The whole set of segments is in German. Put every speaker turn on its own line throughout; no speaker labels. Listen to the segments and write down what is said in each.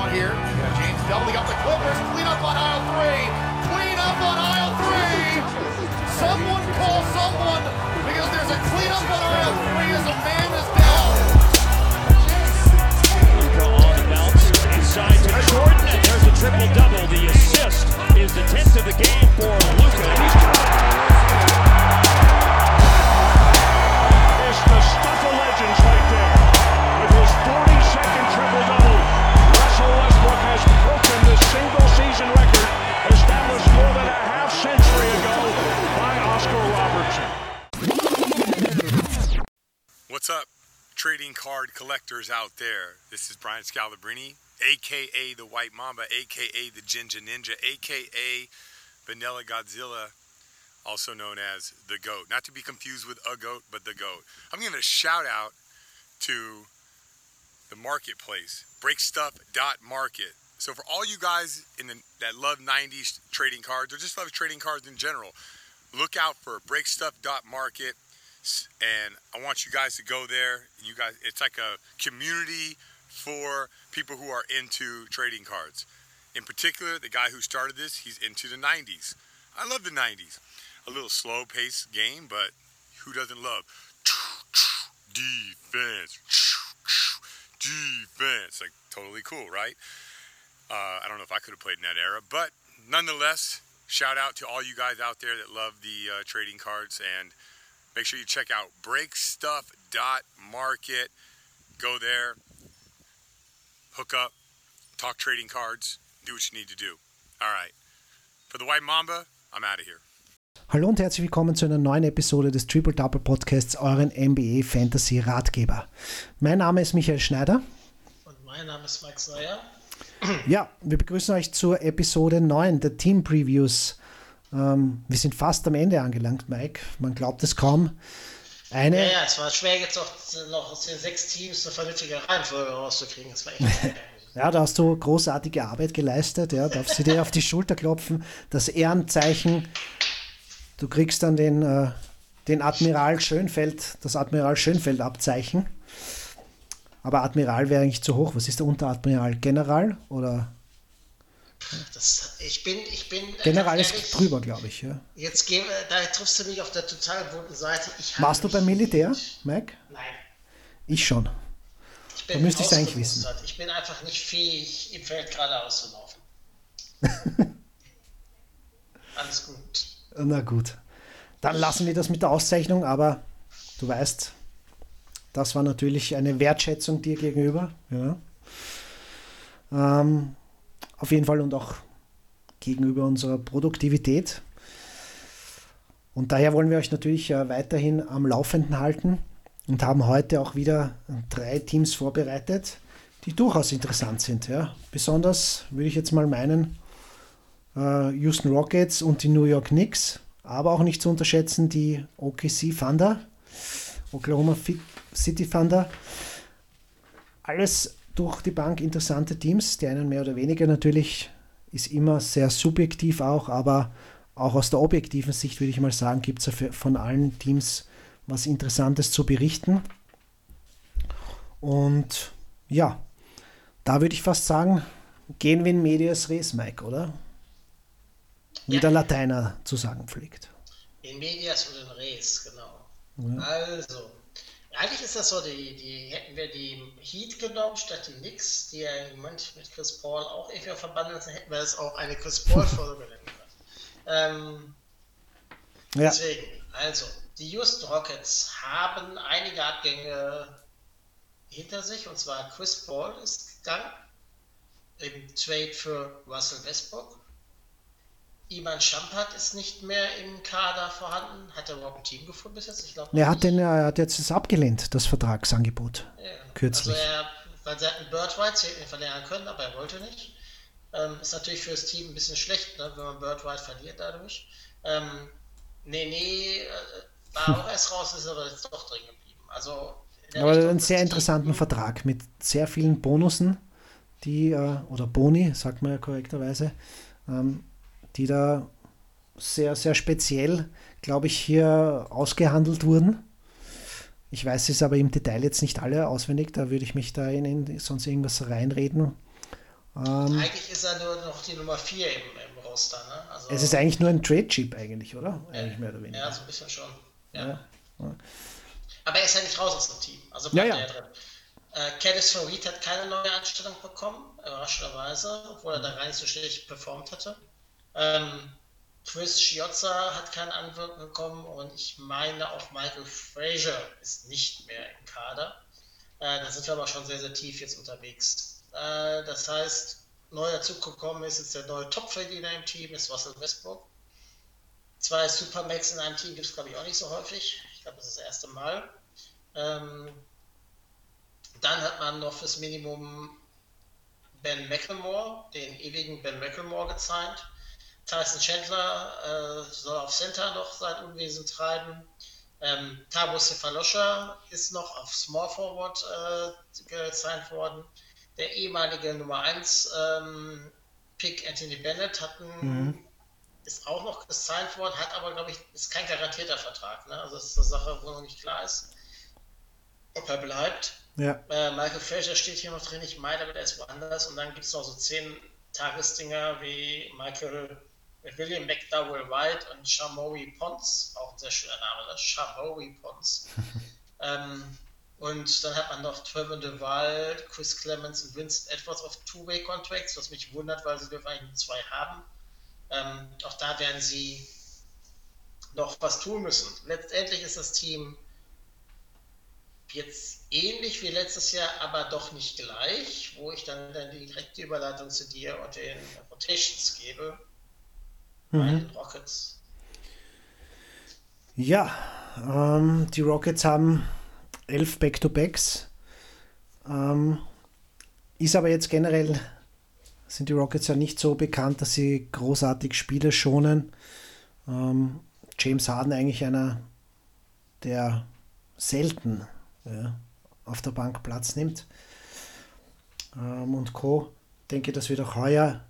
want here. James doubling up the Clippers. Clean up on aisle three. Clean up on aisle three. Someone call someone because there's a clean up on aisle three as a man is down.
Luka on the bounce, inside to Jordan, and there's a triple double. The assist is the 10th of the game for Luka. He's
It's
card collectors out there? This is Brian Scalabrini, aka the White Mamba, aka the Jinja Ninja, aka Vanilla Godzilla, also known as the GOAT. Not to be confused with a goat, but the GOAT. I'm giving a shout out to the marketplace, breakstuff.market. So for all you guys in the, that love 90s trading cards or just love trading cards in general, look out for breakstuff.market and I want you guys to go there. You guys, it's like a community for people who are into trading cards. In particular, the guy who started this, he's into the 90s. I love the 90s. A little slow paced game, but who doesn't love defense? Defense. Like, totally cool, right? Uh, I don't know if I could have played in that era, but nonetheless, shout out to all you guys out there that love the uh, trading cards and make sure you check out breakstuff.market. Go there, hook up, talk trading cards, do what you need to do. All right. For the White Mamba, I'm out of here.
Hallo und herzlich willkommen zu einer neuen Episode des Triple Double Podcasts, euren NBA Fantasy Ratgeber. Mein Name ist Michael Schneider.
Und mein Name ist Mike Sayer.
Ja, wir begrüßen euch zur Episode 9 der Team Previews. Ähm, wir sind fast am Ende angelangt, Mike. Man glaubt es kaum. Eine,
Ja, ja, es war schwer jetzt auch noch aus den sechs Teams eine vernünftige Reihenfolge rauszukriegen. Das war echt.
Ja, da hast du großartige Arbeit geleistet. Ja, darfst du dir auf die Schulter klopfen. Das Ehrenzeichen. Du kriegst dann den, äh, den Admiral Schönfeld, das Admiral Schönfeld Abzeichen. Aber Admiral wäre eigentlich zu hoch. Was ist der Unteradmiral? General oder
Das, ich bin, ich bin.
General
ganz
ist drüber, glaube ich. Ja.
Jetzt gebe, da triffst du mich auf der total bunten Seite. Ich
Warst du beim Militär, Mike?
Nein.
Ich schon.
Ich bin
müsste ich's eigentlich wissen.
Ich bin einfach nicht fähig, im Feld geradeaus zu laufen. Alles gut.
Na gut. Dann lassen wir das mit der Auszeichnung, aber du weißt, das war natürlich eine Wertschätzung dir gegenüber. Ja. Ähm, auf jeden Fall und auch gegenüber unserer Produktivität. Und daher wollen wir euch natürlich äh, weiterhin am Laufenden halten und haben heute auch wieder drei Teams vorbereitet, die durchaus interessant sind. Ja. Besonders würde ich jetzt mal meinen, äh, Houston Rockets und die New York Knicks, aber auch nicht zu unterschätzen die OKC Thunder, Oklahoma City Thunder. Alles durch die Bank interessante Teams, die einen mehr oder weniger natürlich ist immer sehr subjektiv auch, aber auch aus der objektiven Sicht würde ich mal sagen, gibt es von allen Teams was Interessantes zu berichten. Und ja, da würde ich fast sagen, gehen wir in medias res, Mike, oder? Wie
Ja.
der Lateiner zu sagen pflegt.
In Medias und in Res, genau. Also, eigentlich ist das so, die, die hätten wir die Heat genommen statt die Knicks, die ja im Moment mit Chris Paul auch irgendwie verbandelt sind, hätten wir das auch eine Chris Paul-Folge nennen können. Ähm,
Ja,
Deswegen, also, die Houston Rockets haben einige Abgänge hinter sich, und zwar Chris Paul ist gegangen im Trade für Russell Westbrook. Iman Shumpert ist nicht mehr im Kader vorhanden. Hat er überhaupt ein Team gefunden bis jetzt? Ich glaube
er hat, den, er hat jetzt das abgelehnt, das Vertragsangebot.
ja.
kürzlich.
Also er, weil sie hatten Bird White, sie hätten ihn verlängern können, aber er wollte nicht. Ähm, ist natürlich für das Team ein bisschen schlecht, ne, wenn man Bird White verliert dadurch. Ähm, nee, nee, äh, war auch erst raus, ist aber jetzt doch drin geblieben. Also,
Aber
Richtung
einen sehr interessanten Vertrag mit sehr vielen Bonussen, die, äh, oder Boni, sagt man ja korrekterweise, ähm, die da sehr, sehr speziell, glaube ich, hier ausgehandelt wurden. Ich weiß es aber im Detail jetzt nicht alle auswendig, da würde ich mich da in, in sonst irgendwas reinreden. Äh,
Ähm, eigentlich ist er nur noch die Nummer 4 im, im Roster. Ne?
Also, es ist eigentlich nur ein Trade-Chip eigentlich, oder? Eigentlich
mehr
oder
weniger. Ja, so ein bisschen schon. Ja. ja. Aber er ist ja nicht raus aus dem Team. Also
bleibt ja, ja.
er drin. Äh, Cadis Farid hat keine neue Anstellung bekommen, überraschenderweise, obwohl er da gar nicht so schlecht performt hatte. Ähm, Chris Schiozza hat kein Anwirken bekommen und ich meine auch Michael Frazier ist nicht mehr im Kader. Äh, da sind wir aber schon sehr, sehr tief jetzt unterwegs. Äh, das heißt, neu dazugekommen ist jetzt der neue Topverdiener im Team, ist Russell Westbrook. Zwei Supermax in einem Team gibt es, glaube ich, auch nicht so häufig. Ich glaube, das ist das erste Mal. Ähm, dann hat man noch fürs Minimum Ben McLemore, den ewigen Ben McLemore, gezeigt. Tyson Chandler äh, soll auf Center noch sein Unwesen treiben. Ähm, Tabo Cephalosha ist noch auf Small Forward äh, gesigned worden. Der ehemalige Nummer 1 ähm, Pick Anthony Bennett hat einen, mhm. ist auch noch gesigned worden, hat aber, glaube ich, ist kein garantierter Vertrag. Ne? Also das ist eine Sache, wo noch nicht klar ist, ob er bleibt.
Ja.
Äh, Michael Fraser steht hier noch drin, ich meine, aber der ist woanders. Und dann gibt es noch so zehn Tagesdinger wie Michael William McDowell White und Shamowi Pons, auch ein sehr schöner Name, das Shamowi Pons. ähm, und dann hat man noch Trevor Duval, Chris Clemens und Vincent Edwards auf Two-Way-Contracts, was mich wundert, weil sie dürfen eigentlich nur zwei haben. Ähm, auch da werden sie noch was tun müssen. Letztendlich ist das Team jetzt ähnlich wie letztes Jahr, aber doch nicht gleich, wo ich dann, dann die direkte Überleitung zu dir und den Rotations gebe mhm. Rockets.
Ja, ähm, die Rockets haben elf Back-to-Backs. Ähm, ist aber jetzt generell, sind die Rockets ja nicht so bekannt, dass sie großartig Spiele schonen. Ähm, James Harden eigentlich einer, der selten ja, auf der Bank Platz nimmt. Ähm, und Co. denke, das wird auch heuer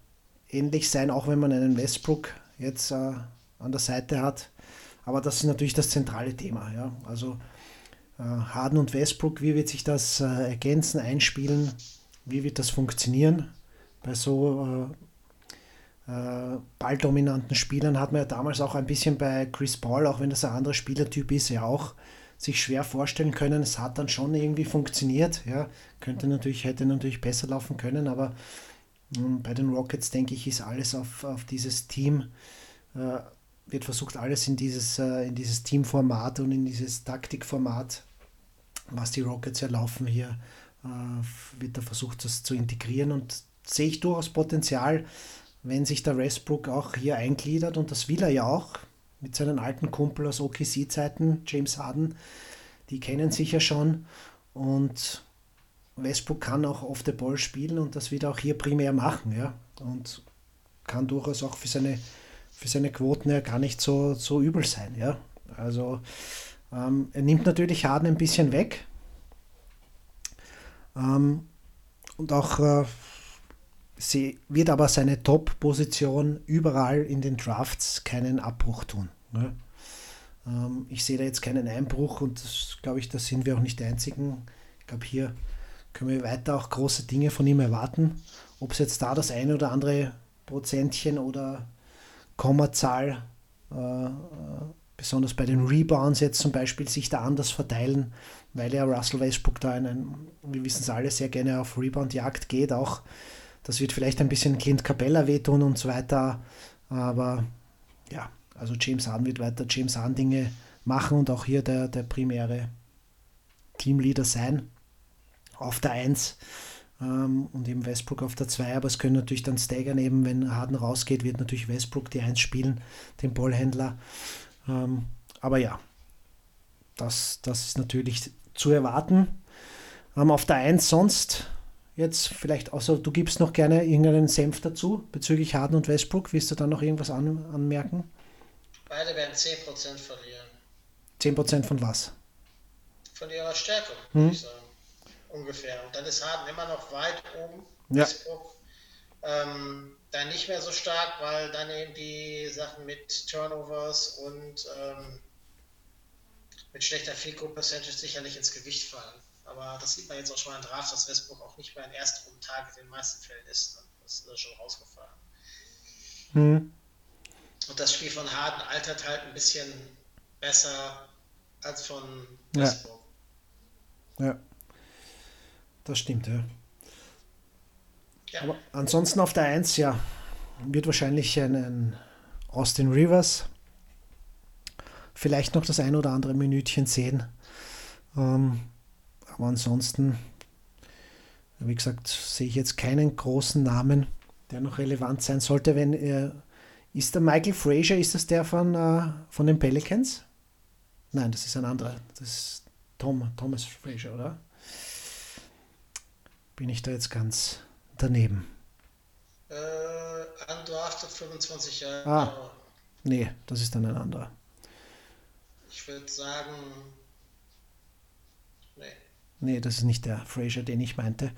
ähnlich sein, auch wenn man einen Westbrook jetzt äh, an der Seite hat. Aber das ist natürlich das zentrale Thema. Ja? Also äh, Harden und Westbrook, wie wird sich das äh, ergänzen, einspielen? Wie wird das funktionieren? Bei so äh, äh, balldominanten Spielern hat man ja damals auch ein bisschen bei Chris Paul, auch wenn das ein anderer Spielertyp ist, ja auch sich schwer vorstellen können. Es hat dann schon irgendwie funktioniert. Ja, könnte natürlich, hätte natürlich besser laufen können, aber bei den Rockets, denke ich, ist alles auf, auf dieses Team, äh, wird versucht, alles in dieses, äh, in dieses Teamformat und in dieses Taktikformat, was die Rockets ja laufen hier, äh, wird da versucht, das zu integrieren. Und sehe ich durchaus Potenzial, wenn sich der Westbrook auch hier eingliedert und das will er ja auch mit seinen alten Kumpel aus OKC-Zeiten, James Harden, die kennen sich ja schon. Und Westbrook kann auch off the ball spielen und das wird er auch hier primär machen, ja. Und kann durchaus auch für seine, für seine Quoten ja gar nicht so, so übel sein, ja. Also ähm, er nimmt natürlich Harden ein bisschen weg. Ähm, und auch äh, sie wird aber seine Top-Position überall in den Drafts keinen Abbruch tun. Ne? Ähm, ich sehe da jetzt keinen Einbruch und glaube ich, da sind wir auch nicht die einzigen. Ich glaube, hier können wir weiter auch große Dinge von ihm erwarten. Ob es jetzt da das eine oder andere Prozentchen oder Kommazahl, äh, äh, besonders bei den Rebounds jetzt zum Beispiel, sich da anders verteilen, weil ja Russell Westbrook da einen, wir wissen es alle, sehr gerne auf Rebound-Jagd geht. Auch das wird vielleicht ein bisschen Clint Capella wehtun und so weiter. Aber ja, also James Harden wird weiter James Harden Dinge machen und auch hier der, der primäre Teamleader sein auf der 1 ähm, und eben Westbrook auf der 2. Aber es können natürlich dann staggern, eben wenn Harden rausgeht, wird natürlich Westbrook die 1 spielen, den Ballhändler. Ähm, aber ja, das, das ist natürlich zu erwarten. Ähm, auf der 1 sonst jetzt vielleicht außer du gibst noch gerne irgendeinen Senf dazu bezüglich Harden und Westbrook. Willst du da noch irgendwas an, anmerken?
Beide werden 10% verlieren.
10% von was?
Von ihrer Stärke, hm. würde ich sagen ungefähr. Und dann ist Harden immer noch weit oben. Ja. Ähm, dann nicht mehr so stark, weil dann eben die Sachen mit Turnovers und ähm, mit schlechter Fico Percentage sicherlich ins Gewicht fallen. Aber das sieht man jetzt auch schon mal in Draft, dass Westbrook auch nicht mehr ein Erstrunden-Target in den meisten Fällen ist. Ne? äh, schon rausgefahren.
Hm.
Und das Spiel von Harden altert halt ein bisschen besser als von
Ja.
Westbrook.
Ja. Das stimmt, ja.
Ja.
Aber ansonsten auf der 1, ja, wird wahrscheinlich ein, ein Austin Rivers vielleicht noch das ein oder andere Minütchen sehen. Ähm, aber ansonsten, wie gesagt, sehe ich jetzt keinen großen Namen, der noch relevant sein sollte. Wenn er, ist der Michael Frazier, ist das der von, äh, von den Pelicans? Nein, das ist ein anderer. Das ist Tom, Thomas Frazier, oder? Bin ich da jetzt ganz daneben?
Äh, undrafted 25 Jahre.
Ah. Nee, das ist dann ein anderer.
Ich würde sagen. Nee.
Nee, das ist nicht der Fraser, den ich meinte.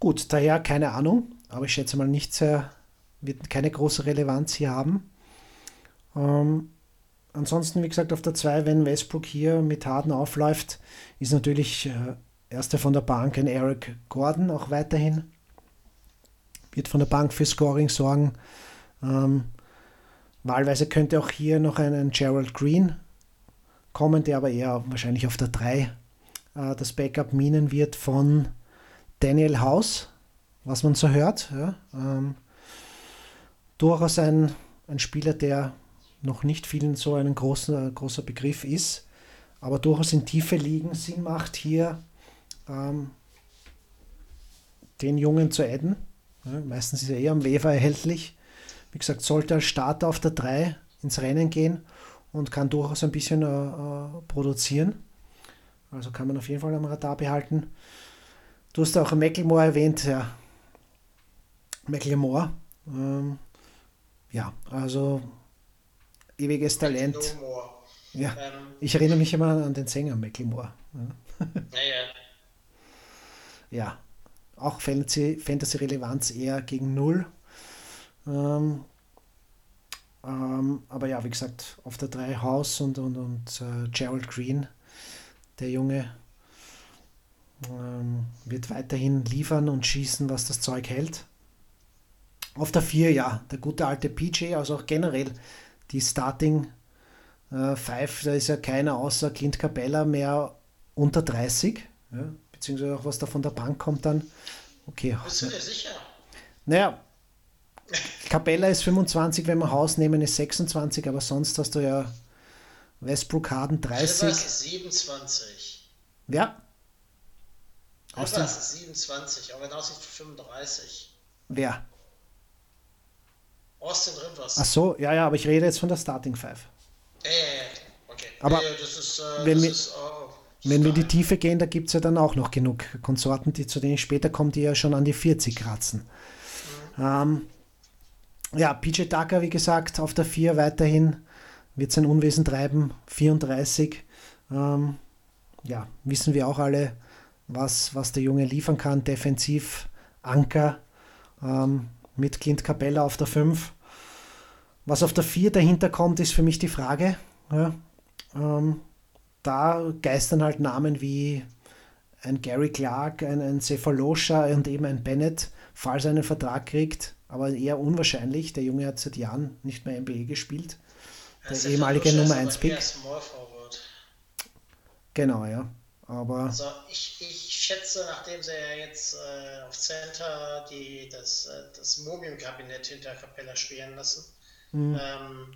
Gut, daher keine Ahnung, aber ich schätze mal nicht sehr, wird keine große Relevanz hier haben. Ähm, ansonsten, wie gesagt, auf der 2, wenn Westbrook hier mit Harden aufläuft, ist natürlich äh, erster von der Bank ein Eric Gordon auch weiterhin. Wird von der Bank für Scoring sorgen. Ähm, wahlweise könnte auch hier noch ein, ein Gerald Green kommen, der aber eher wahrscheinlich auf der 3 äh, das Backup minen wird von Daniel House, was man so hört. Ja, ähm, durchaus ein, ein Spieler, der noch nicht vielen so ein großer, großer Begriff ist, aber durchaus in tiefe Ligen Sinn macht, hier ähm, den Jungen zu adden. Ja, meistens ist er eher am Wefer erhältlich. Wie gesagt, sollte als Starter auf der 3 ins Rennen gehen und kann durchaus ein bisschen äh, äh, produzieren. Also kann man auf jeden Fall am Radar behalten. Du hast auch Macklemore erwähnt, ja. Macklemore. Ähm, ja, also ewiges Talent. Ja,
Ähm,
ich erinnere mich immer an den Sänger Macklemore. Ja.
naja.
Ja, auch Fantasy- Fantasy-Relevanz eher gegen Null. Ähm, ähm, aber ja, wie gesagt, auf der 3 House und, und, und äh, Gerald Green, der Junge, ähm, wird weiterhin liefern und schießen, was das Zeug hält. Auf der 4, ja, der gute alte PJ, also auch generell die Starting äh, Five, da ist ja keiner außer Clint Capella mehr unter 30, ja, beziehungsweise auch was da von der Bank kommt dann. Okay,
Bist du dir sicher?
naja, Capella ist 25, wenn wir Haus nehmen, ist 26, aber sonst hast du ja Westbrook Harden
Rivers
30.
ist 27.
Ja.
Rivers ist 27, aber wenn aussieht 35.
wer?
Austin Rivers.
Ach so, ja, ja, aber ich rede jetzt von der Starting Five.
Ja, ja, ja. Okay.
Aber
ja, ja, das ist, äh, das ist, oh,
Wenn wir in die. Tiefe gehen, da gibt es ja dann auch noch genug Konsorten, die, zu denen ich später komme, die ja schon an die 40 kratzen. Ähm, ja, PJ Tucker, wie gesagt, auf der 4 weiterhin wird sein Unwesen treiben, 34. Ähm, ja, wissen wir auch alle, was, was der Junge liefern kann. Defensiv, Anker ähm, mit Clint Capella auf der 5. Was auf der 4 dahinter kommt, ist für mich die Frage. Ja, ähm, da geistern halt Namen wie ein Gary Clark, ein, ein Cephalosha und eben ein Bennett, falls er einen Vertrag kriegt, aber eher unwahrscheinlich. Der Junge hat seit Jahren nicht mehr NBA gespielt.
Ja,
Der
Stefan
ehemalige Nummer
aber
1 Pick. Genau, ja. Aber
Also ich, ich schätze, nachdem sie ja jetzt äh, auf Center die, das, äh, das Mumium-Kabinett hinter Capella spielen lassen, ähm,
Mhm.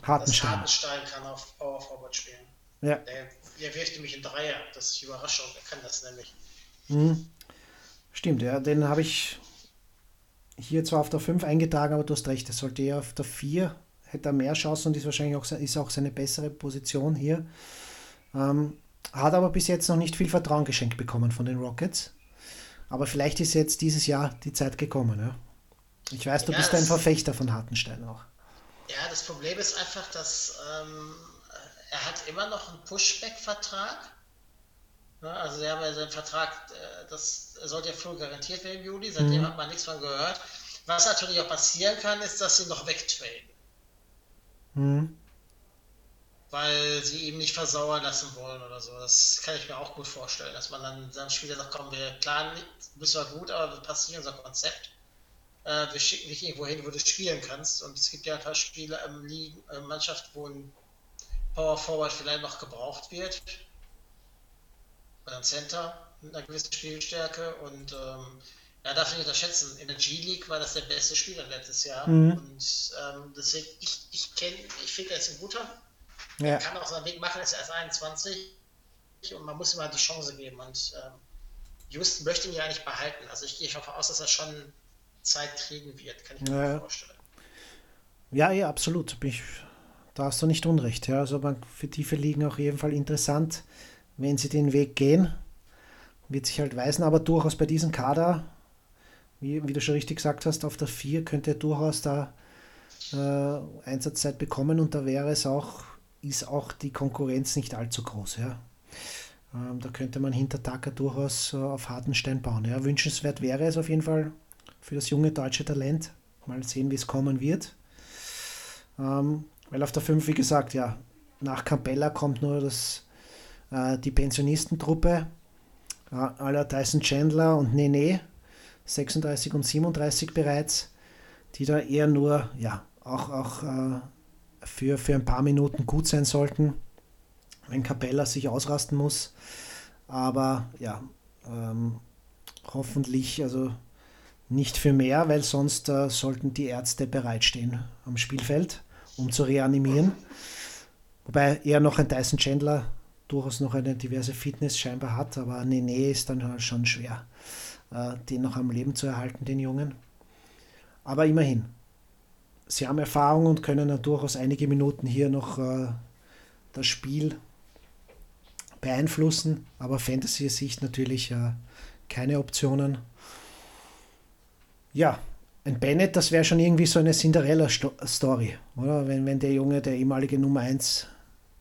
Hartenstein.
dass Hartenstein kann auf Power Forward spielen.
Ja,
Der, der wirft nämlich in Dreier. Das ist Überraschung. Er kann das nämlich.
stimmt, ja. Den habe ich hier zwar auf der 5 eingetragen, aber du hast recht, er sollte eher auf der 4, hätte er mehr Chancen und ist wahrscheinlich auch, ist auch seine bessere Position hier. Ähm, hat aber bis jetzt noch nicht viel Vertrauen geschenkt bekommen von den Rockets. Aber vielleicht ist jetzt dieses Jahr die Zeit gekommen. Ja? Ich weiß, du
Ja,
bist ein
das-
Verfechter von Hartenstein auch.
Ja, das Problem ist einfach, dass ähm, er hat immer noch einen Pushback-Vertrag. Ne, also sie haben ja seinen Vertrag, äh, das sollte ja früh garantiert werden im Juli, seitdem hat man nichts von gehört. Was natürlich auch passieren kann, ist, dass sie noch wegtraden.
Hm.
Weil sie ihm nicht versauern lassen wollen oder so. Das kann ich mir auch gut vorstellen, dass man dann seinem Spieler sagt, komm, wir planen, nicht, bist zwar gut, aber nicht in unser Konzept. Äh, wir schicken dich irgendwo hin, wo du spielen kannst. Und es gibt ja ein paar Spiele im Ligen, äh, Mannschaft, wo ein Power Forward vielleicht noch gebraucht wird. Oder ein Center mit einer gewissen Spielstärke. Und ähm, ja, darf ich nicht unterschätzen. In der G-League war das der beste Spieler letztes Jahr.
Mhm.
Und ähm, deswegen, ich, ich kenne, ich finde, er ist ein guter.
Ja.
Er kann auch seinen Weg machen, ist erst 21 und man muss ihm halt die Chance geben. Und ähm, Houston möchte ihn ja eigentlich behalten. Also ich gehe davon aus, dass er schon Zeit kriegen wird, kann ich mir
Ja.
vorstellen.
Ja, ja, absolut. Bin ich, da hast du nicht unrecht. Ja, also man, für tiefe Ligen auf jeden Fall interessant, wenn sie den Weg gehen. Wird sich halt weisen, aber durchaus bei diesem Kader, wie, wie du schon richtig gesagt hast, auf der 4 könnte er durchaus da äh, Einsatzzeit bekommen und da wäre es auch, ist auch die Konkurrenz nicht allzu groß. Ja. Ähm, da könnte man hinter Tucker durchaus äh, auf harten Stein bauen. Ja. Wünschenswert wäre es auf jeden Fall für das junge deutsche Talent. Mal sehen, wie es kommen wird. Ähm, weil auf der 5, wie gesagt, ja, nach Campbella kommt nur das, äh, die Pensionistentruppe aller Tyson Chandler und Nene, 36 und 37 bereits, die da eher nur, ja, auch, auch äh, für, für ein paar Minuten gut sein sollten, wenn Capella sich ausrasten muss. Aber ja, ähm, hoffentlich, also nicht für mehr, weil sonst äh, sollten die Ärzte bereitstehen am Spielfeld, um zu reanimieren. Wobei er noch ein Tyson Chandler durchaus noch eine diverse Fitness scheinbar hat, aber Nene ist dann halt schon schwer, äh, den noch am Leben zu erhalten, den Jungen. Aber immerhin, sie haben Erfahrung und können dann durchaus einige Minuten hier noch äh, das Spiel beeinflussen, aber Fantasy-Sicht natürlich äh, keine Optionen. Ja, ein Bennett, das wäre schon irgendwie so eine Cinderella-Story, oder? Wenn, wenn der Junge, der ehemalige Nummer 1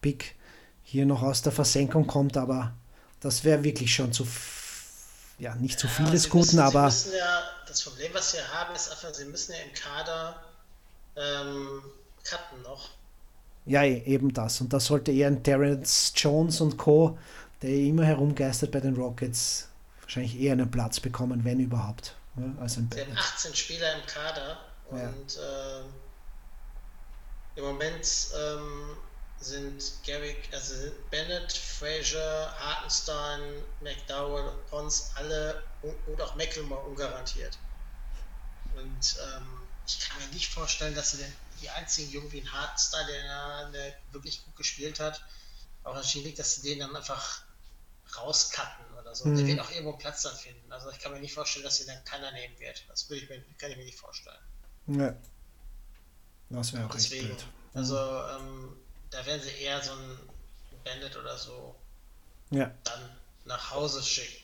Pick, hier noch aus der Versenkung kommt, aber das wäre wirklich schon zu, ja, nicht zu viel
Ja,
des
sie
Guten,
müssen,
aber
Sie müssen ja, das Problem, was sie haben, ist einfach, sie müssen ja im Kader ähm, cutten noch.
ja, e- eben das. Und da sollte eher ein Terrence Jones und Co., der immer herumgeistert bei den Rockets, wahrscheinlich eher einen Platz bekommen, wenn überhaupt, ja, als ein
Sie haben
Bennett.
18 Spieler im Kader und
Ja.
ähm, im Moment ähm, sind Garrick, also Bennett, Fraser, Hartenstein, McDowell, Pons alle und, und auch Mecklemore ungarantiert. Und ähm, ich kann mir nicht vorstellen, dass sie die einzigen Jungen wie ein Hartenstein, der, der wirklich gut gespielt hat, auch der liegt, dass sie den dann einfach rauscutten oder so. Der
Mhm.
wird auch irgendwo Platz dann finden. Also ich kann mir nicht vorstellen, dass sie dann keiner nehmen wird. Das will ich mir, kann ich mir nicht vorstellen.
Ja. Das wäre auch
Deswegen.
blöd.
Also ähm, da werden sie eher so ein Bandit oder so
Ja.
dann nach Hause schicken.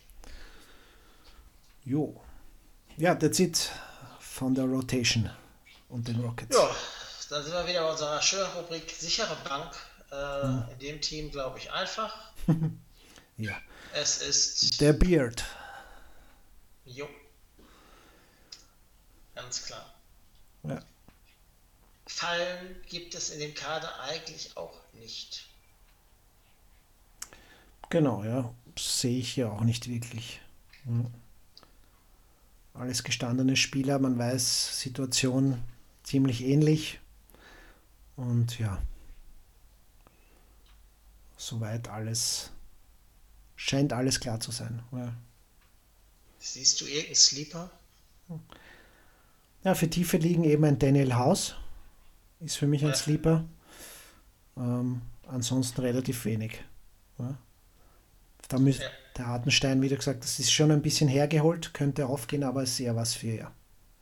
Jo. Ja, that's it von der Rotation und den Rockets.
Ja, dann sind wir wieder bei unserer schönen Rubrik sichere Bank. Äh,
Mhm.
In dem Team glaube ich einfach.
Ja.
Es ist
Der Beard.
Jo. Ganz klar.
Ja.
Fallen gibt es in dem Kader eigentlich auch nicht.
Genau, ja. Sehe ich ja auch nicht wirklich. Ja. Alles gestandene Spieler, man weiß, Situation ziemlich ähnlich. Und ja. Soweit alles. Scheint alles klar zu sein. Ja.
Siehst du irgendeinen Sleeper?
Ja, für tiefe liegen eben ein Daniel House. Ist für mich ein
Ja.
Sleeper. Ähm, ansonsten relativ wenig. Ja. Da müsste
Ja.
der Hartenstein, wie du gesagt das ist schon ein bisschen hergeholt, könnte aufgehen, aber ist eher was für ja,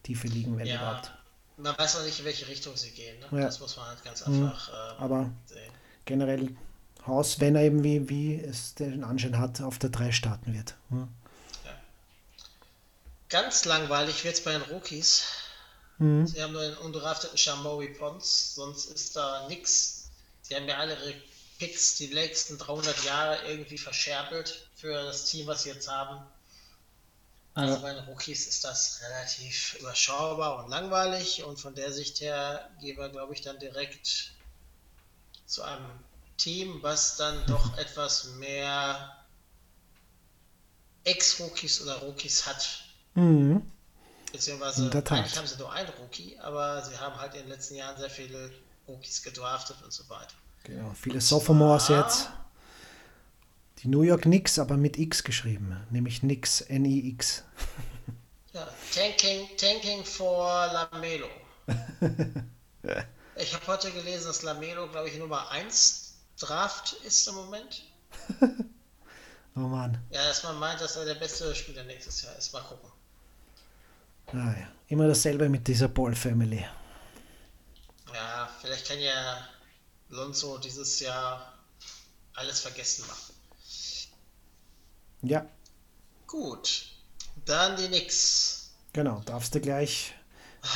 tiefe liegen, wenn
Ja.
überhaupt.
Man weiß noch nicht, in welche Richtung sie gehen. Ne?
Ja.
Das muss man halt ganz
Mhm.
einfach ähm,
Aber
sehen.
generell Haus, wenn er eben wie, wie es den Anschein hat, auf der 3 starten wird. Ja.
Ganz langweilig wird es bei den Rookies.
Mhm.
Sie haben nur den undrafteten Shamori Pons, sonst ist da nix. Sie haben ja alle ihre Picks die letzten 300 Jahre irgendwie verscherbelt für das Team, was sie jetzt haben. Also bei den Rookies ist das relativ überschaubar und langweilig und von der Sicht her gehen wir, glaube ich, dann direkt zu einem Team, was dann doch etwas mehr Ex-Rookies oder Rookies hat.
Mhm.
Beziehungsweise eigentlich haben sie nur einen Rookie, aber sie haben halt in den letzten Jahren sehr viele Rookies gedraftet und so weiter.
Genau, viele Sophomores jetzt. Die New York Knicks, aber mit X geschrieben, nämlich Knicks, N-I-X.
Ja, Tanking, Tanking for Lamelo. ich habe heute gelesen, dass Lamelo, glaube ich, Nummer 1 Draft ist im Moment.
Oh Mann.
Ja, dass man meint, dass er der beste Spieler nächstes Jahr ist. Mal gucken.
Naja, immer dasselbe mit dieser Ball Family.
Ja, vielleicht kann ja Lonzo dieses Jahr alles vergessen machen.
Ja,
Gut, dann die Knicks.
genau, darfst du gleich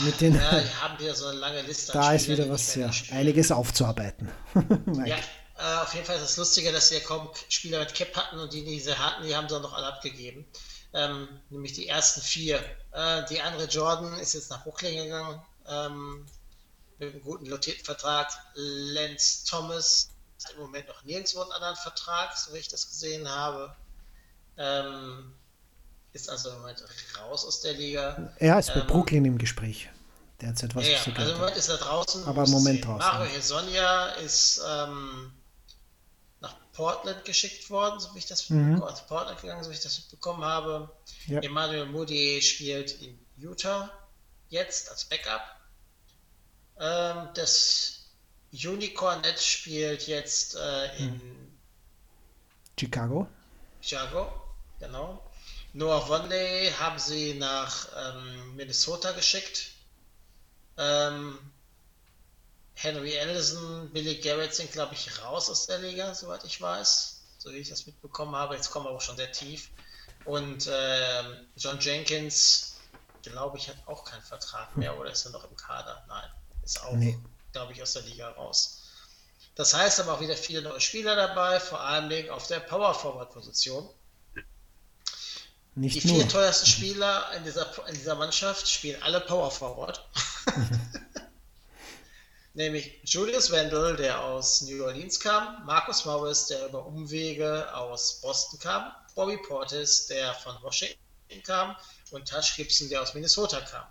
mit den.
Ja, haben wieder so eine lange Liste.
da ist wieder was, ja, einiges aufzuarbeiten.
Ja, äh, auf jeden Fall ist es lustiger, dass wir kaum Spieler mit Cap hatten und die, die sie hatten, die haben sie noch alle abgegeben. Ähm, nämlich die ersten vier. Äh, die andere Jordan ist jetzt nach Brooklyn gegangen ähm, mit einem guten notierten Vertrag. Lance Thomas hat im Moment noch nirgendwo einen anderen Vertrag, so wie ich das gesehen habe. Ähm, ist also im Moment raus aus der Liga.
Er ist bei
Ähm,
Brooklyn im Gespräch. Derzeit, was
Ja,
ich
ja,
so
also im. Moment ist er draußen.
Aber im Moment draußen,
Mario
ja.
Hezonja ist ähm, Portland geschickt worden, so wie ich das
Mhm.
also Portland gegangen, so wie ich das mitbekommen habe.
Ja.
Emmanuel Moody spielt in Utah jetzt als Backup. Ähm, das Unicorn Net spielt jetzt äh, in
Mhm. Chicago.
Chicago, genau. Noah Vonley haben sie nach ähm, Minnesota geschickt. Ähm, Henry Allison, Billy Garrett sind, glaube ich, raus aus der Liga, soweit ich weiß. So wie ich das mitbekommen habe. Jetzt kommen wir aber schon sehr tief. Und ähm, John Jenkins, glaube ich, hat auch keinen Vertrag mehr oder ist er noch im Kader? Nein, ist auch,
Nee.
glaube ich, aus der Liga raus. Das heißt aber auch wieder viele neue Spieler dabei, vor allem auf der Power Forward Position. Die
Nicht
vier
nur.
teuersten Spieler in dieser, in dieser Mannschaft spielen alle Power Forward. Nämlich Julius Wendell, der aus New Orleans kam, Marcus Morris, der über Umwege aus Boston kam, Bobby Portis, der von Washington kam und Tash Gibson, der aus Minnesota kam.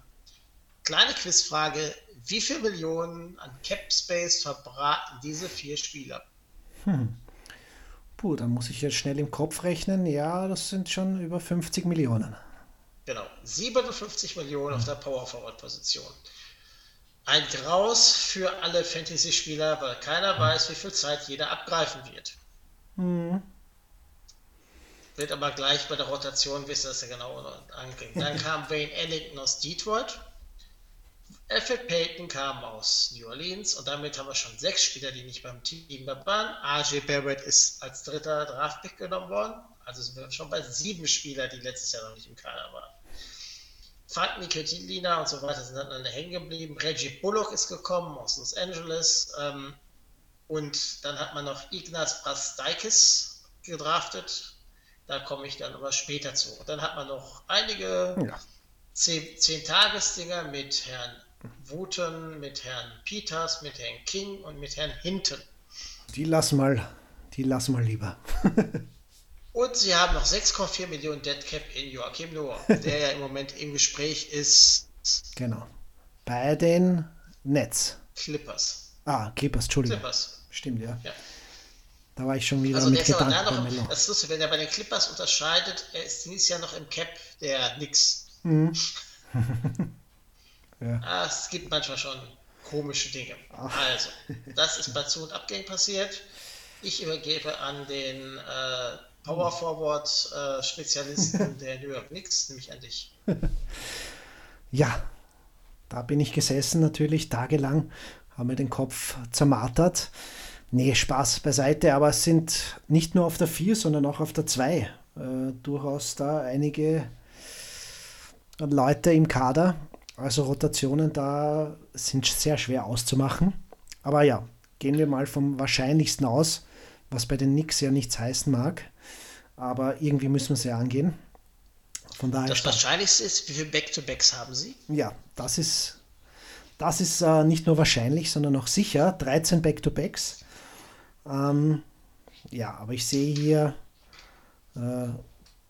Kleine Quizfrage, wie viel Millionen an Cap Space verbraten diese vier Spieler?
Puh, da muss ich jetzt schnell im Kopf rechnen. Ja, das sind schon über 50 Millionen.
Genau, 57 Millionen auf der Power Forward Position. Ein Graus für alle Fantasy-Spieler, weil keiner weiß, wie viel Zeit jeder abgreifen wird. Wird aber gleich bei der Rotation, wisst ihr das ja genau angehen. Dann kam Wayne Ellington aus Detroit. Alfred Payton kam aus New Orleans und damit haben wir schon sechs Spieler, die nicht beim Team dabei waren. RJ Barrett ist als dritter Draftpick genommen worden. Also sind wir schon bei sieben Spielern, die letztes Jahr noch nicht im Kader waren. Frank Nikotilina und so weiter sind dann hängen geblieben. Reggie Bullock ist gekommen aus Los Angeles. Ähm, und dann hat man noch Ignaz Brastaikis gedraftet. Da komme ich dann aber später zu. Und dann hat man noch einige
Ja.
zehn, zehn Tagesdinger mit Herrn Wooten, mit Herrn Peters, mit Herrn King und mit Herrn Hinton.
Die lassen mal, die lassen mal lieber.
Und sie haben noch 6,4 Millionen Deadcap in Joachim Noah, der ja im Moment im Gespräch ist.
Genau. Bei den Nets.
Clippers.
Ah, Clippers, Entschuldigung.
Clippers.
Stimmt, ja.
Ja.
Da war ich schon wieder
Also der
mit
ist aber
Gedanken
noch, das ist lustig, wenn er bei den Clippers unterscheidet, er ist dieses Jahr noch im Cap der Knicks.
Mhm. Ja.
Ah, es gibt manchmal schon komische Dinge. Also, das ist bei Zu- und Abgängen passiert. Ich übergebe an den äh, Power Forward äh, Spezialisten der New York Knicks, nämlich an dich.
Ja, da bin ich gesessen natürlich tagelang, habe mir den Kopf zermartert. Nee, Spaß beiseite, aber es sind nicht nur auf der 4, sondern auch auf der 2 äh, durchaus da einige Leute im Kader. Also Rotationen da sind sehr schwer auszumachen. Aber ja, gehen wir mal vom Wahrscheinlichsten aus, was bei den Knicks ja nichts heißen mag. Aber irgendwie müssen wir es ja angehen. Von daher
Das Wahrscheinlichste ist, wie viele Back-to-Backs haben sie?
ja, das ist, das ist äh, nicht nur wahrscheinlich, sondern auch sicher. 13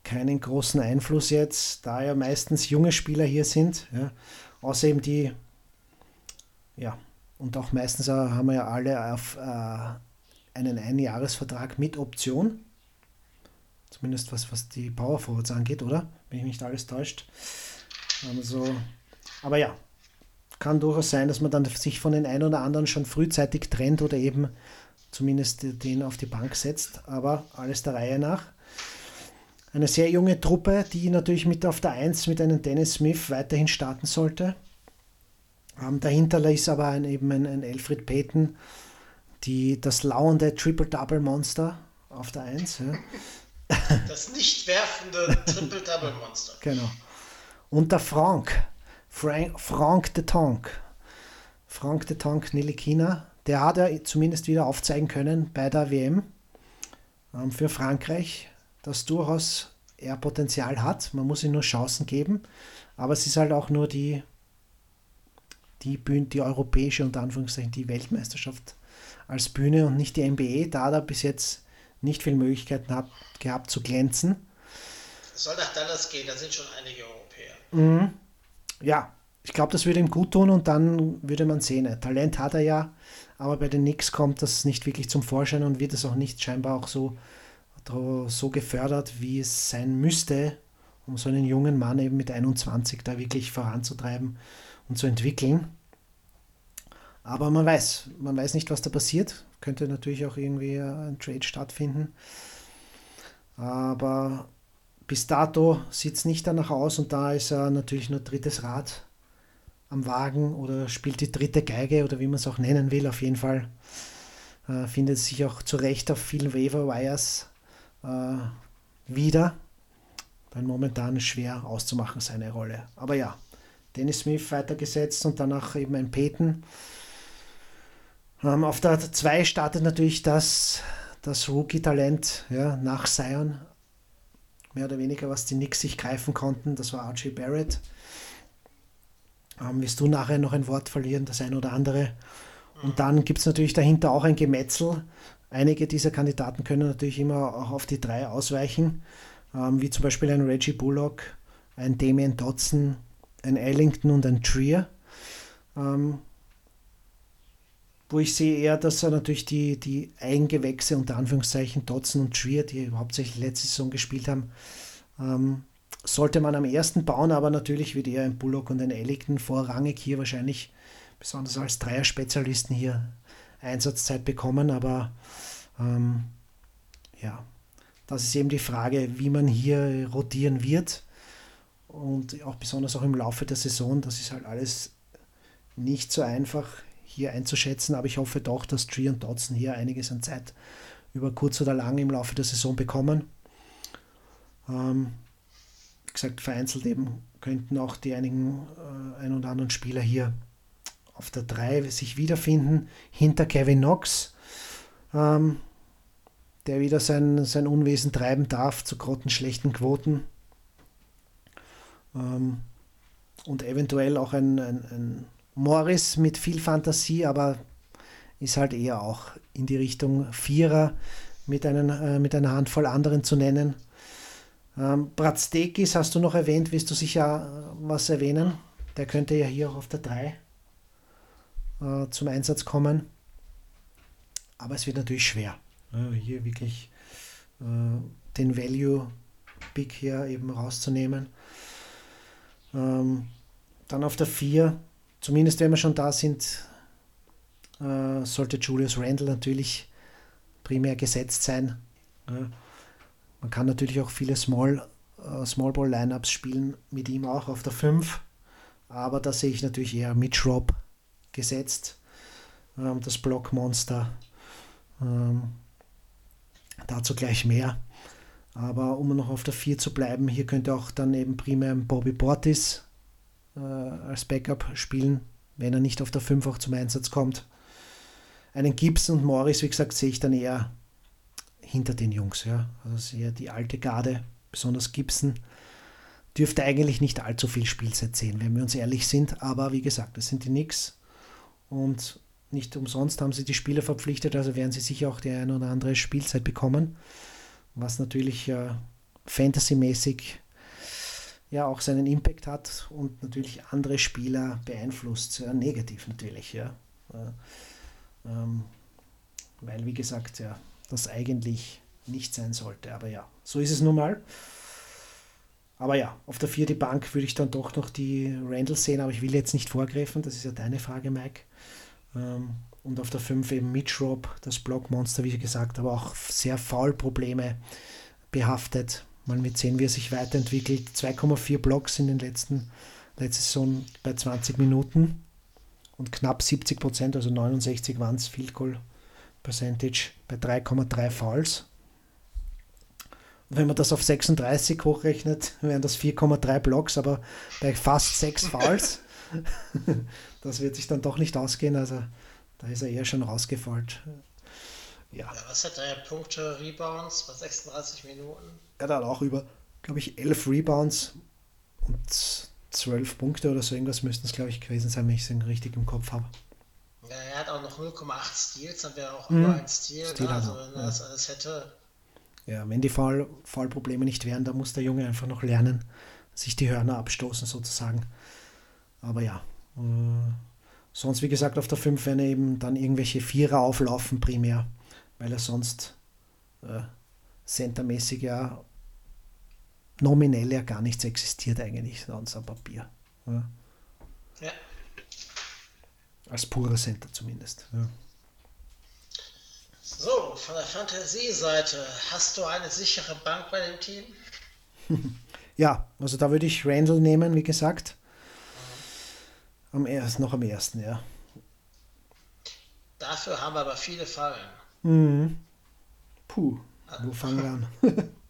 keinen großen Einfluss jetzt, da ja meistens junge Spieler hier sind. Ja. Außer eben die, ja, und auch meistens haben wir ja alle auf äh, einen Einjahresvertrag mit Option. Zumindest was, was die Power Forwards angeht, oder? Wenn ich nicht alles täuscht. Also, aber ja, kann durchaus sein, dass man dann sich von den einen oder anderen schon frühzeitig trennt oder eben zumindest den auf die Bank setzt. Aber alles der Reihe nach. Eine sehr junge Truppe, die natürlich mit auf der 1 mit einem Dennis Smith weiterhin starten sollte. Ähm, dahinter ist aber ein, eben ein, ein Alfred Payton, die, das lauernde Triple-Double-Monster auf der 1. Ja.
Das nicht werfende Triple-Double-Monster.
genau. Und der Frank, Frank, Frank de Tonk. Frank de Tonk Nilikina, der hat ja zumindest wieder aufzeigen können bei der WM ähm, für Frankreich, dass durchaus er Potenzial hat. Man muss ihm nur Chancen geben. Aber es ist halt auch nur die, die Bühne, die europäische, unter Anführungszeichen, die Weltmeisterschaft als Bühne und nicht die NBA. Da hat er bis jetzt nicht viele Möglichkeiten hat, gehabt zu glänzen.
Es soll nach Dallas gehen, da sind schon einige Europäer.
Mhm. Ja, ich glaube, das würde ihm gut tun und dann würde man sehen. Talent hat er ja, aber bei den Knicks kommt das nicht wirklich zum Vorschein und wird es auch nicht scheinbar auch so, so gefördert, wie es sein müsste, um so einen jungen Mann eben mit 21 da wirklich voranzutreiben und zu entwickeln. Aber man weiß, man weiß nicht, was da passiert. Könnte natürlich auch irgendwie ein Trade stattfinden. Aber bis dato sieht es nicht danach aus und da ist er natürlich nur drittes Rad am Wagen oder spielt die dritte Geige oder wie man es auch nennen will. Auf jeden Fall äh, findet sich auch zu Recht auf vielen Waiver Wires äh, wieder. Denn momentan schwer auszumachen seine Rolle. Aber ja, Dennis Smith weitergesetzt und danach eben ein Peyton. Ähm, auf der 2 startet natürlich das, das Rookie-Talent ja, nach Zion. Mehr oder weniger, was die Knicks sich greifen konnten. Das war Archie Barrett. Ähm, wirst du nachher noch ein Wort verlieren, das ein oder andere. Und dann gibt es natürlich dahinter auch ein Gemetzel. Einige dieser Kandidaten können natürlich immer auch auf die drei ausweichen, ähm, wie zum Beispiel ein Reggie Bullock, ein Damien Dodson, ein Ellington und ein Trier. Ähm, wo ich sehe eher, dass er natürlich die, die Eigengewächse unter Anführungszeichen Dodson und Trier, die hauptsächlich letzte Saison gespielt haben, ähm, sollte man am ersten bauen, aber natürlich wird eher ein Bullock und ein Ellington vorrangig hier wahrscheinlich, besonders als Dreier-Spezialisten hier Einsatzzeit bekommen, aber ähm, ja, das ist eben die Frage, wie man hier rotieren wird und auch besonders auch im Laufe der Saison, das ist halt alles nicht so einfach hier einzuschätzen, aber ich hoffe doch, dass Tree und Dodson hier einiges an Zeit über kurz oder lang im Laufe der Saison bekommen. Ähm, gesagt, vereinzelt eben könnten auch die einigen äh, ein oder anderen Spieler hier auf der 3 sich wiederfinden, hinter Kevin Knox, ähm, der wieder sein, sein Unwesen treiben darf zu grottenschlechten Quoten. Ähm, und eventuell auch ein, ein, ein Morris mit viel Fantasie, aber ist halt eher auch in die Richtung Vierer mit, einen, äh, mit einer Handvoll anderen zu nennen. Ähm, Bratstekis hast du noch erwähnt, willst du sicher äh, was erwähnen? Der könnte ja hier auch auf der 3 äh, zum Einsatz kommen. Aber es wird natürlich schwer, hier wirklich äh, den Value Big hier eben rauszunehmen. Ähm, dann auf der 4, zumindest wenn wir schon da sind, äh, sollte Julius Randle natürlich primär gesetzt sein. Man kann natürlich auch viele Small, äh, Small Ball Lineups spielen, mit ihm auch auf der 5. Aber da sehe ich natürlich eher Mitch Rob gesetzt. Ähm, das Blockmonster. Ähm, dazu gleich mehr. Aber um noch auf der 4 zu bleiben, hier könnte auch dann eben primär Bobby Portis äh, als Backup spielen, wenn er nicht auf der 5 auch zum Einsatz kommt. Einen Gibson und Morris, wie gesagt, sehe ich dann eher hinter den Jungs. Ja. Also eher die alte Garde, besonders Gibson, dürfte eigentlich nicht allzu viel Spielzeit sehen, wenn wir uns ehrlich sind. Aber wie gesagt, das sind die Knicks und nicht umsonst haben sie die Spieler verpflichtet, also werden sie sicher auch die eine oder andere Spielzeit bekommen, was natürlich äh, fantasymäßig ja auch seinen Impact hat und natürlich andere Spieler beeinflusst, sehr negativ natürlich, ja. Äh, ähm, weil, wie gesagt, ja, das eigentlich nicht sein sollte. Aber ja, so ist es nun mal. Aber ja, auf der vierten Bank würde ich dann doch noch die Randall sehen, aber ich will jetzt nicht vorgreifen, das ist ja deine Frage, Mike. Ähm, und auf der 5 eben Mitch Rob, das Blockmonster, wie gesagt, aber auch sehr Foul-Probleme behaftet. Mal mit sehen, wie er sich weiterentwickelt. 2,4 Blocks in den letzten, letzte Saison bei 20 Minuten und knapp 70 Prozent, also 69 waren es Field Goal Percentage bei 3,3 Fouls. Wenn man das auf 36 hochrechnet, wären das 4,3 Blocks, aber bei fast 6 Fouls. das wird sich dann doch nicht ausgehen. Also da ist er eher schon rausgefallen.
Ja. ja was hat er? Punkte, Rebounds bei 36 Minuten?
Er hat auch über, glaube ich, 11 Rebounds und 12 Punkte oder so irgendwas müssten es, glaube ich, gewesen sein, wenn ich es richtig im Kopf habe.
Ja, er hat auch noch 0,8 Steals, dann wäre auch mhm. über ein Stil. Stil ne? also, wenn er ja. das alles hätte.
Ja, wenn die Fall, Fallprobleme nicht wären, dann muss der Junge einfach noch lernen, sich die Hörner abstoßen sozusagen. Aber ja, äh, sonst wie gesagt auf der 5 werden eben dann irgendwelche Vierer auflaufen primär, weil er sonst äh, centermäßig ja nominell ja gar nichts existiert eigentlich sonst am Papier. Ja. ja. Als purer Center zumindest. Ja.
So, von der Fantasieseite, hast du eine sichere Bank bei dem Team?
ja, also da würde ich Randall nehmen, wie gesagt. Am ersten, noch am ersten, ja.
Dafür haben wir aber viele Fallen.
Mhm. Puh, wo fangen wir an?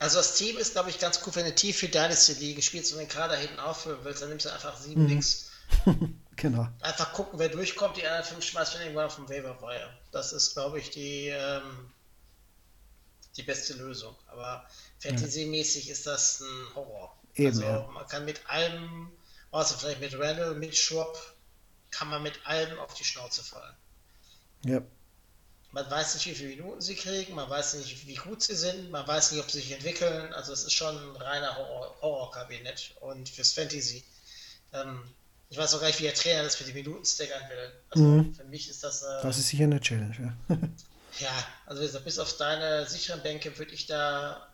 Also das Team ist, glaube ich, ganz cool, wenn du tief für Dynasty League spielst und den Kader hinten auffüllen willst, dann nimmst du einfach sieben mhm. links.
genau.
Einfach gucken, wer durchkommt, die anderen fünf schmeißt du irgendwann auf dem Waiver Wire. Das ist, glaube ich, die, ähm, die beste Lösung. Aber Fantasy-mäßig ja. ist das ein Horror. Eben, also ja. man kann mit allem, außer vielleicht mit Randall, mit Schwab, kann man mit allem auf die Schnauze fallen.
Ja.
Man weiß nicht, wie viele Minuten sie kriegen, man weiß nicht, wie gut sie sind, man weiß nicht, ob sie sich entwickeln. Also es ist schon ein reiner Horrorkabinett. Horror und fürs Fantasy. Ähm, ich weiß auch gar nicht, wie der Trainer das für die Minuten staggern will. Also mhm. für mich ist das. Äh,
das ist sicher eine Challenge,
ja. ja, also bis auf deine sicheren Bänke würde ich da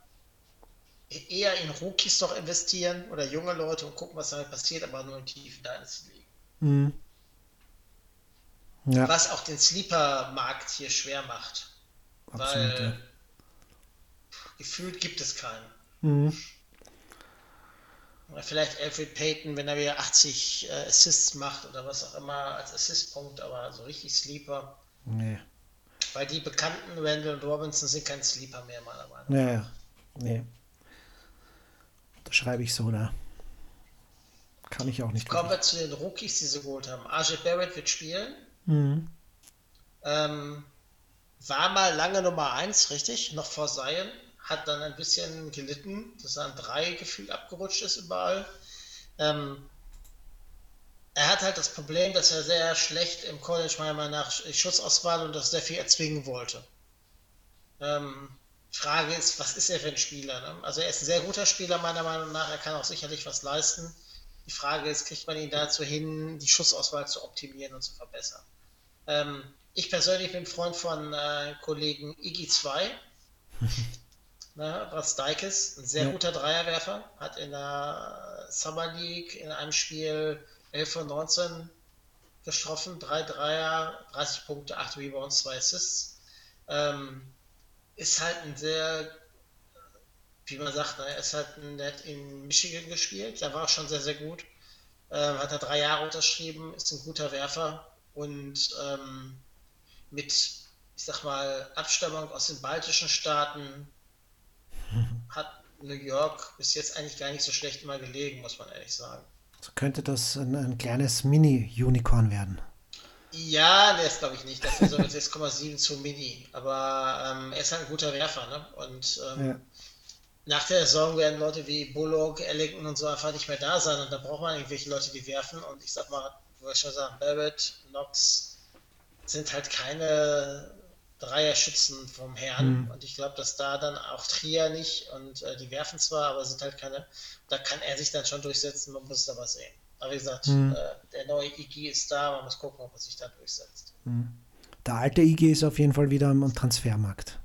eher in Rookies doch investieren oder junge Leute und gucken, was damit passiert, aber nur in tiefen Dynasty liegen. Mhm. Ja. Was auch den Sleeper-Markt hier schwer macht. Absolut, weil ja. gefühlt gibt es keinen. Mhm. Oder vielleicht Alfred Payton, wenn er wieder 80 äh, Assists macht oder was auch immer als Assistpunkt, aber so richtig Sleeper.
Nee.
Weil die bekannten Randall und Robinson sind kein Sleeper mehr, meiner Meinung
nach. Ja, ja. Nee. Das schreibe ich so, da. Kann ich auch nicht.
Kommen wir zu den Rookies, die sie geholt haben. RJ Barrett wird spielen.
Mhm.
Ähm, war mal lange Nummer 1, richtig? Noch vor Zion. Hat dann ein bisschen gelitten, dass er an 3 gefühlt abgerutscht ist überall. Ähm, er hat halt das Problem, dass er sehr schlecht im College meiner Meinung nach Schutzauswahl und das sehr viel erzwingen wollte. Ähm, Frage ist, was ist er für ein Spieler? Ne? Also er ist ein sehr guter Spieler meiner Meinung nach, er kann auch sicherlich was leisten. Die Frage ist, kriegt man ihn dazu hin, die Schussauswahl zu optimieren und zu verbessern? Ähm, ich persönlich bin Freund von äh, Kollegen Iggy 2, ne, Rastakis, ein sehr ja. guter Dreierwerfer, hat in der Summer League in einem Spiel 11 von 19 getroffen, 3 Dreier, 30 Punkte, 8 Rebounds, 2 Assists. Ähm, ist halt ein sehr, wie man sagt, ne, er ist halt nett in Michigan gespielt, da war er schon sehr, sehr gut. Ähm, hat er drei Jahre unterschrieben, ist ein guter Werfer, und ähm, mit, ich sag mal, Abstammung aus den baltischen Staaten hat New York bis jetzt eigentlich gar nicht so schlecht immer gelegen, muss man ehrlich sagen.
So könnte das ein, ein kleines Mini-Unicorn werden.
Ja, der ist glaube ich nicht. Das ist so mit 6,7 zu Mini. Aber ähm, er ist halt ein guter Werfer. Ne? Und ähm, ja. nach der Saison werden Leute wie Bullock, Ellington und so einfach nicht mehr da sein. Und da braucht man irgendwelche Leute, die werfen. Und ich sag mal, wollte ich schon sagen, Barrett, Knox sind halt keine Dreierschützen vom Herrn. Mhm. Und ich glaube, dass da dann auch Trier nicht und äh, die werfen zwar, aber sind halt keine. Da kann er sich dann schon durchsetzen, man muss da was sehen. Aber wie gesagt, mhm. äh, der neue IG ist da, man muss gucken, ob er sich da durchsetzt. Mhm.
Der alte IG ist auf jeden Fall wieder am Transfermarkt.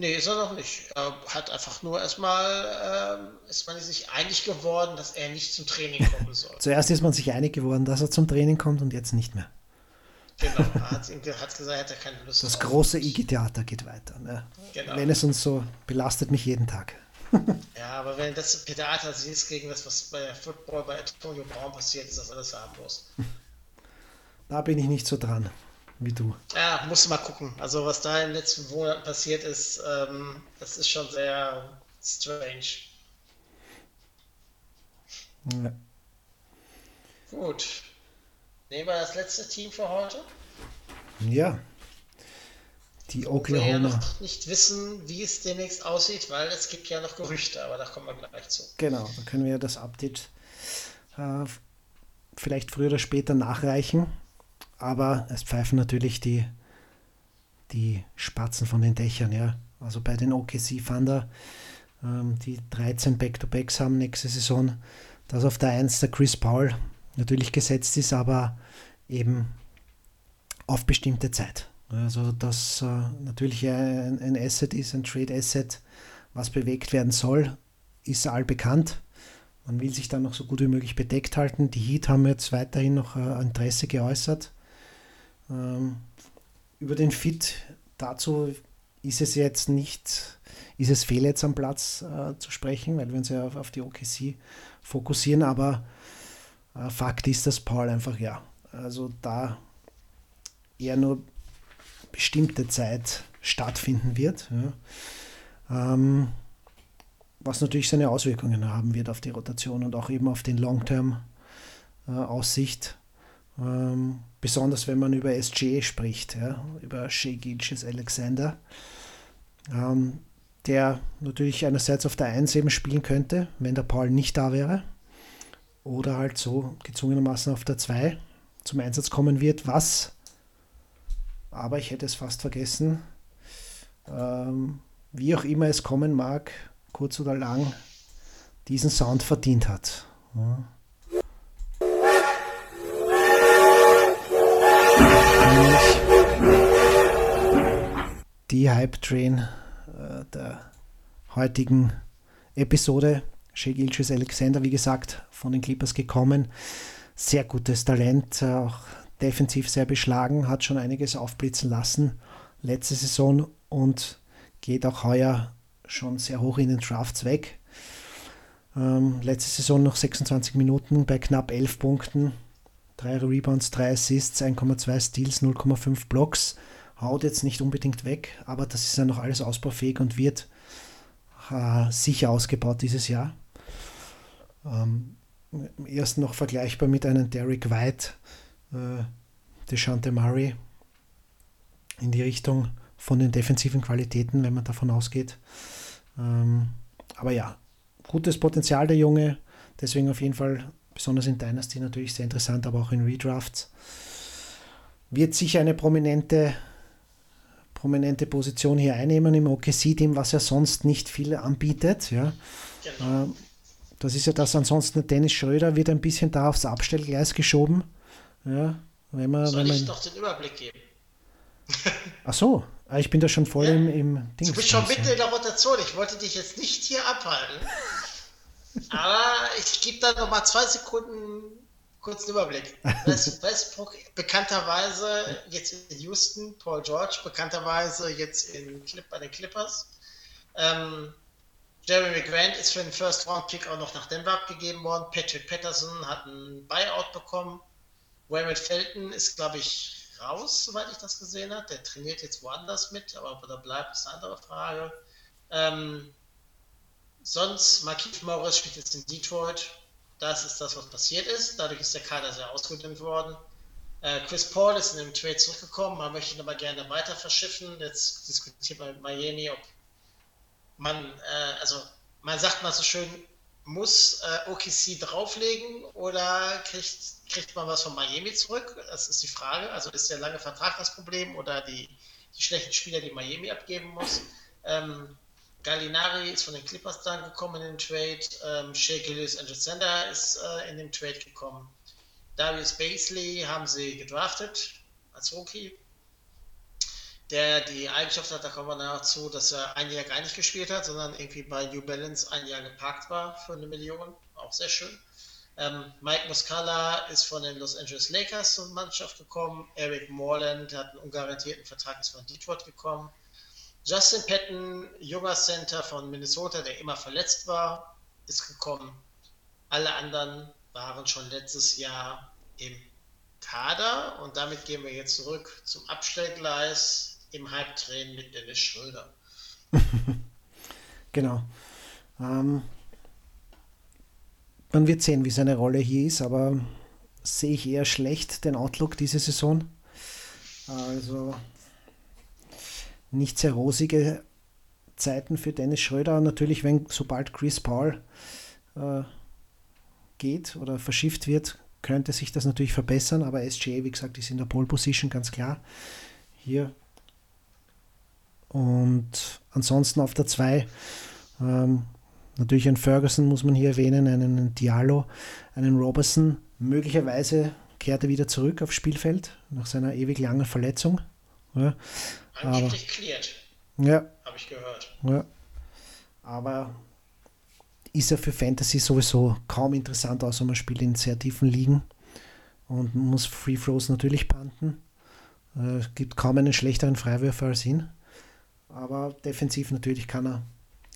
Nee, ist er noch nicht. Er hat einfach nur erstmal, äh, ist man sich einig geworden, dass er nicht zum Training kommen soll.
Zuerst ist man sich einig geworden, dass er zum Training kommt und jetzt nicht mehr.
Genau, er hat, hat gesagt, er hätte keine Lust
Das große IG-Theater geht weiter. Ne? Genau. Wenn es uns so belastet mich jeden Tag.
ja, aber wenn das Theater siehst gegen das, was bei Football bei Antonio Braun passiert, ist das alles harmlos.
Da bin ich nicht so dran wie du.
Ja, musst du mal gucken. Also was da in den letzten Monaten passiert ist, ähm, das ist schon sehr strange. Ja. Gut. Nehmen wir das letzte Team für heute?
Ja. Die Oklahoma.
Wir ja noch nicht wissen, wie es demnächst aussieht, weil es gibt ja noch Gerüchte, aber da kommen wir gleich zu.
Genau, da können wir das Update äh, vielleicht früher oder später nachreichen. Aber es pfeifen natürlich die, die Spatzen von den Dächern, ja. Also bei den OKC Thunder, ähm, die 13 Back-to-Backs haben nächste Saison, dass auf der 1 der Chris Paul natürlich gesetzt ist, aber eben auf bestimmte Zeit. Also dass äh, natürlich ein, ein Asset ist, ein Trade-Asset, was bewegt werden soll, ist allbekannt. Man will sich dann noch so gut wie möglich bedeckt halten. Die Heat haben jetzt weiterhin noch äh, Interesse geäußert. Ähm, über den Fit dazu ist es jetzt nicht, ist es fehl jetzt am Platz äh, zu sprechen, weil wir uns ja auf, auf die OKC fokussieren, aber äh, Fakt ist, dass Paul einfach, ja, also da eher nur bestimmte Zeit stattfinden wird. Ja. Ähm, was natürlich seine Auswirkungen haben wird auf die Rotation und auch eben auf den Long-Term-Aussicht. Äh, ähm, besonders wenn man über SG spricht, ja, über Shea Gilches Alexander, ähm, der natürlich einerseits auf der 1 eben spielen könnte, wenn der Paul nicht da wäre, oder halt so gezwungenermaßen auf der 2 zum Einsatz kommen wird, was, aber ich hätte es fast vergessen, ähm, wie auch immer es kommen mag, kurz oder lang, diesen Sound verdient hat. Ja. Die Hype Train äh, der heutigen Episode. Shea Gilches Alexander, wie gesagt, von den Clippers gekommen. Sehr gutes Talent, äh, auch defensiv sehr beschlagen, hat schon einiges aufblitzen lassen letzte Saison und geht auch heuer schon sehr hoch in den Drafts weg. Ähm, letzte Saison noch 26 Minuten bei knapp 11 Punkten, 3 Rebounds, 3 Assists, 1,2 Steals, 0,5 Blocks haut jetzt nicht unbedingt weg, aber das ist ja noch alles ausbaufähig und wird äh, sicher ausgebaut dieses Jahr. Ähm, erst noch vergleichbar mit einem Derek White, äh, Deshante Murray in die Richtung von den defensiven Qualitäten, wenn man davon ausgeht. Ähm, aber ja, gutes Potenzial der Junge, deswegen auf jeden Fall besonders in Dynasty natürlich sehr interessant, aber auch in Redrafts. Wird sicher eine prominente prominente Position hier einnehmen im OKC-Team, was ja sonst nicht viel anbietet. Ja. Genau. Ähm, das ist ja das, ansonsten Dennis Schröder wird ein bisschen da aufs Abstellgleis geschoben. Ja, wenn man,
Soll
wenn man,
ich doch den Überblick geben?
Ach so, ah, ich bin da schon voll ja. im, im
Ding. Du bist schon mitten in der Rotation. Ich wollte dich jetzt nicht hier abhalten. aber ich gebe da noch mal zwei Sekunden kurzen Überblick. West, Westbrook bekannterweise jetzt in Houston, Paul George bekannterweise jetzt in Clip, bei den Clippers. Ähm, Jeremy Grant ist für den First Round Pick auch noch nach Denver abgegeben worden. Patrick Patterson hat einen Buyout bekommen. Wayman Felton ist, glaube ich, raus, soweit ich das gesehen habe. Der trainiert jetzt woanders mit, aber ob er da bleibt, ist eine andere Frage. Ähm, sonst, Marquise Morris spielt jetzt in Detroit. Das ist das, was passiert ist. Dadurch ist der Kader sehr ausgedünnt worden. Äh, Chris Paul ist in dem Trade zurückgekommen. Man möchte ihn aber gerne weiter verschiffen. Jetzt diskutiert man mit Miami, ob man, äh, also man sagt mal so schön, muss äh, OKC drauflegen oder kriegt, kriegt man was von Miami zurück? Das ist die Frage. Also ist der lange Vertrag das Problem oder die die schlechten Spieler, die Miami abgeben muss. Ähm, Gallinari ist von den Clippers dann gekommen in den Trade. Ähm, Shea Gillis Alexander ist äh, in den Trade gekommen. Darius Basley haben sie gedraftet als Rookie. Der die Eigenschaft hat, da kommen wir nachher zu, dass er ein Jahr gar nicht gespielt hat, sondern irgendwie bei New Balance ein Jahr geparkt war für eine Million. Auch sehr schön. Ähm, Mike Muscala ist von den Los Angeles Lakers zur Mannschaft gekommen. Eric Morland hat einen ungarantierten Vertrag, ist von Detroit gekommen. Justin Patton, junger Center von Minnesota, der immer verletzt war, ist gekommen. Alle anderen waren schon letztes Jahr im Kader und damit gehen wir jetzt zurück zum Abstellgleis im Halbtrain mit Dennis Schröder.
genau. Ähm, man wird sehen, wie seine Rolle hier ist, aber sehe ich eher schlecht den Outlook diese Saison. Also nicht sehr rosige Zeiten für Dennis Schröder. Natürlich, wenn sobald Chris Paul äh, geht oder verschifft wird, könnte sich das natürlich verbessern, aber SGA, wie gesagt, ist in der Pole Position ganz klar. Hier. Und ansonsten auf der 2 ähm, natürlich einen Ferguson muss man hier erwähnen, einen Diallo, einen Robertson. Möglicherweise kehrt er wieder zurück aufs Spielfeld nach seiner ewig langen Verletzung. Ja,
Angeblich cleared.
Ja.
Habe ich gehört.
Ja. Aber ist er für Fantasy sowieso kaum interessant, außer man spielt in sehr tiefen Ligen und muss Free Throws natürlich panten. Äh, es gibt kaum einen schlechteren Freiwürfer als ihn. Aber defensiv natürlich kann er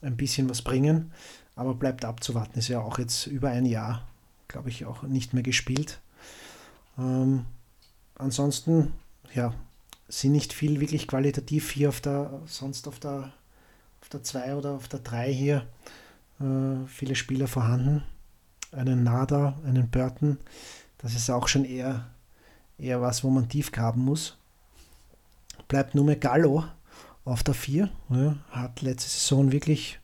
ein bisschen was bringen, aber bleibt abzuwarten. Ist ja auch jetzt über ein Jahr, glaube ich, auch nicht mehr gespielt. Ähm, ansonsten, ja, sind nicht viel wirklich qualitativ hier auf der, sonst auf der, auf der 2 oder auf der 3 hier äh, viele Spieler vorhanden. Einen Nada, einen Burton, das ist auch schon eher, eher was, wo man tief graben muss. Bleibt nur mehr Gallo auf der 4. Ja, hat letzte Saison wirklich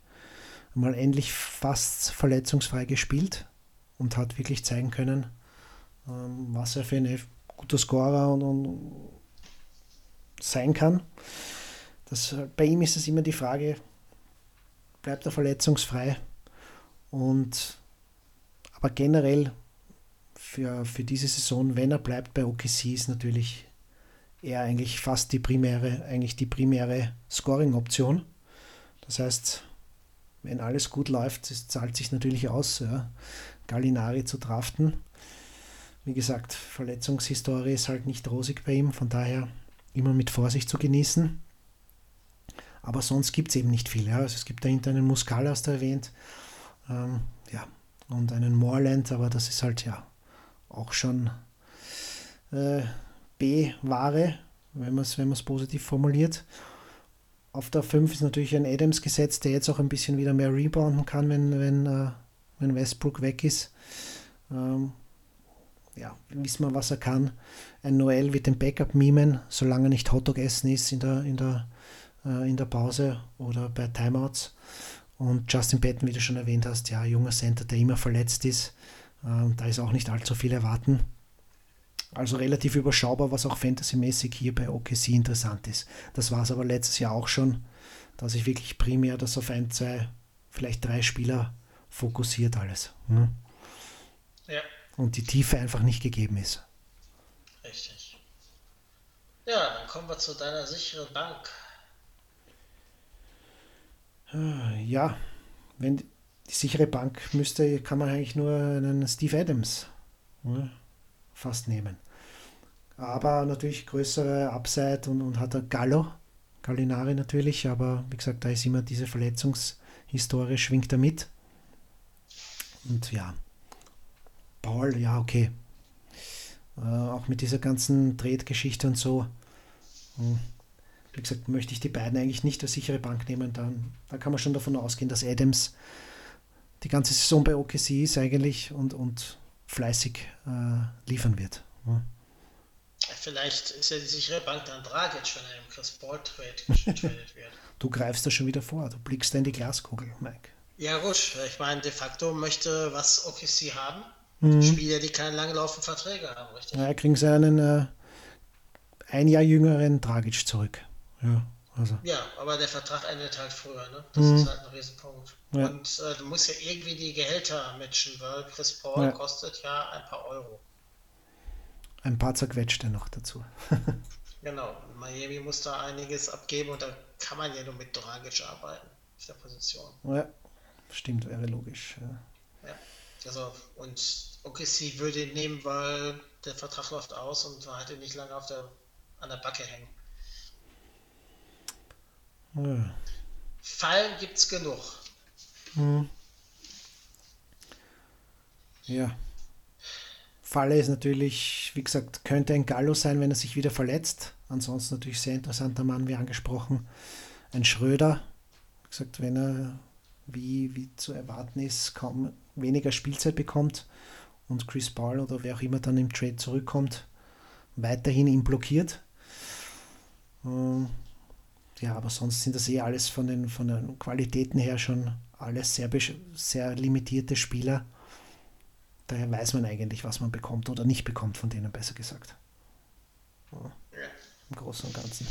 mal endlich fast verletzungsfrei gespielt und hat wirklich zeigen können, ähm, was er für ein guter Scorer und, und sein kann. Das, bei ihm ist es immer die Frage, bleibt er verletzungsfrei? Und aber generell für, für diese Saison, wenn er bleibt bei OKC, ist natürlich er eigentlich fast die primäre, eigentlich die primäre Scoring-Option. Das heißt, wenn alles gut läuft, es zahlt sich natürlich aus, ja, Gallinari zu draften. Wie gesagt, Verletzungshistorie ist halt nicht rosig bei ihm, von daher immer mit Vorsicht zu genießen. Aber sonst gibt es eben nicht viel. Ja. Also es gibt dahinter einen Muscala, hast du erwähnt. Ähm, ja, und einen Moorland, aber das ist halt ja auch schon äh, B-Ware, wenn man es wenn positiv formuliert. Auf der 5 ist natürlich ein Adams gesetzt, der jetzt auch ein bisschen wieder mehr rebounden kann, wenn, wenn, äh, wenn Westbrook weg ist. Ähm, ja, wissen wir, was er kann. Ein Noel wird den Backup mimen, solange er nicht Hotdog essen ist in der, in der, äh, in der Pause oder bei Timeouts. Und Justin Patton, wie du schon erwähnt hast, ja, junger Center, der immer verletzt ist. Äh, da ist auch nicht allzu viel erwarten. Also relativ überschaubar, was auch fantasymäßig hier bei OKC interessant ist. Das war es aber letztes Jahr auch schon, dass ich wirklich primär das auf ein, zwei, vielleicht drei Spieler fokussiert alles. Hm?
Ja
und die Tiefe einfach nicht gegeben ist.
Richtig. Ja, dann kommen wir zu deiner sicheren Bank.
Äh, ja, wenn die sichere Bank müsste, kann man eigentlich nur einen Steve Adams ne, fast nehmen. Aber natürlich größere Upside und, und hat er Gallo, Gallinari natürlich, aber wie gesagt, da ist immer diese Verletzungshistorie, schwingt er mit. Und ja, Paul, ja, okay. Äh, auch mit dieser ganzen Drehtgeschichte und so. Hm. Wie gesagt, möchte ich die beiden eigentlich nicht als sichere Bank nehmen. Dann, da kann man schon davon ausgehen, dass Adams die ganze Saison bei OKC ist eigentlich und, und fleißig äh, liefern wird.
Ja. Vielleicht ist ja die sichere Bank dann Dragic, wenn er im Chris Paul Trade getradet wird.
Du greifst da schon wieder vor, du blickst da in die Glaskugel, Mike.
Ja gut, ich meine, de facto möchte was OKC haben. Mhm. Spieler, die keine langlaufenden Verträge haben, richtig?
Ja, kriegen sie einen äh, ein Jahr jüngeren Dragic zurück. Ja, also.
Ja, aber der Vertrag endet halt früher, ne? Das mhm. ist halt ein Riesenpunkt. Ja. Und äh, du musst ja irgendwie die Gehälter matchen, weil Chris Paul ja. kostet ja ein paar Euro.
Ein paar zerquetschte noch dazu.
genau, Miami muss da einiges abgeben und da kann man ja nur mit Dragic arbeiten auf der Position.
Ja, stimmt, wäre logisch.
Ja, ja. Also und OKC würde ihn nehmen, weil der Vertrag läuft aus und war halt nicht lange auf der, an der Backe hängen. Ja. Fallen gibt's genug.
Hm. Ja. Falle ist natürlich, wie gesagt, könnte ein Gallo sein, wenn er sich wieder verletzt. Ansonsten natürlich sehr interessanter Mann, wie angesprochen. Ein Schröder, wie gesagt, wenn er, wie, wie zu erwarten ist, kaum weniger Spielzeit bekommt und Chris Paul oder wer auch immer dann im Trade zurückkommt, weiterhin ihn blockiert. Ähm, ja, aber sonst sind das eh alles von den, von den Qualitäten her schon alles sehr, sehr limitierte Spieler. Daher weiß man eigentlich, was man bekommt oder nicht bekommt von denen, besser gesagt. Ja, Im Großen und Ganzen.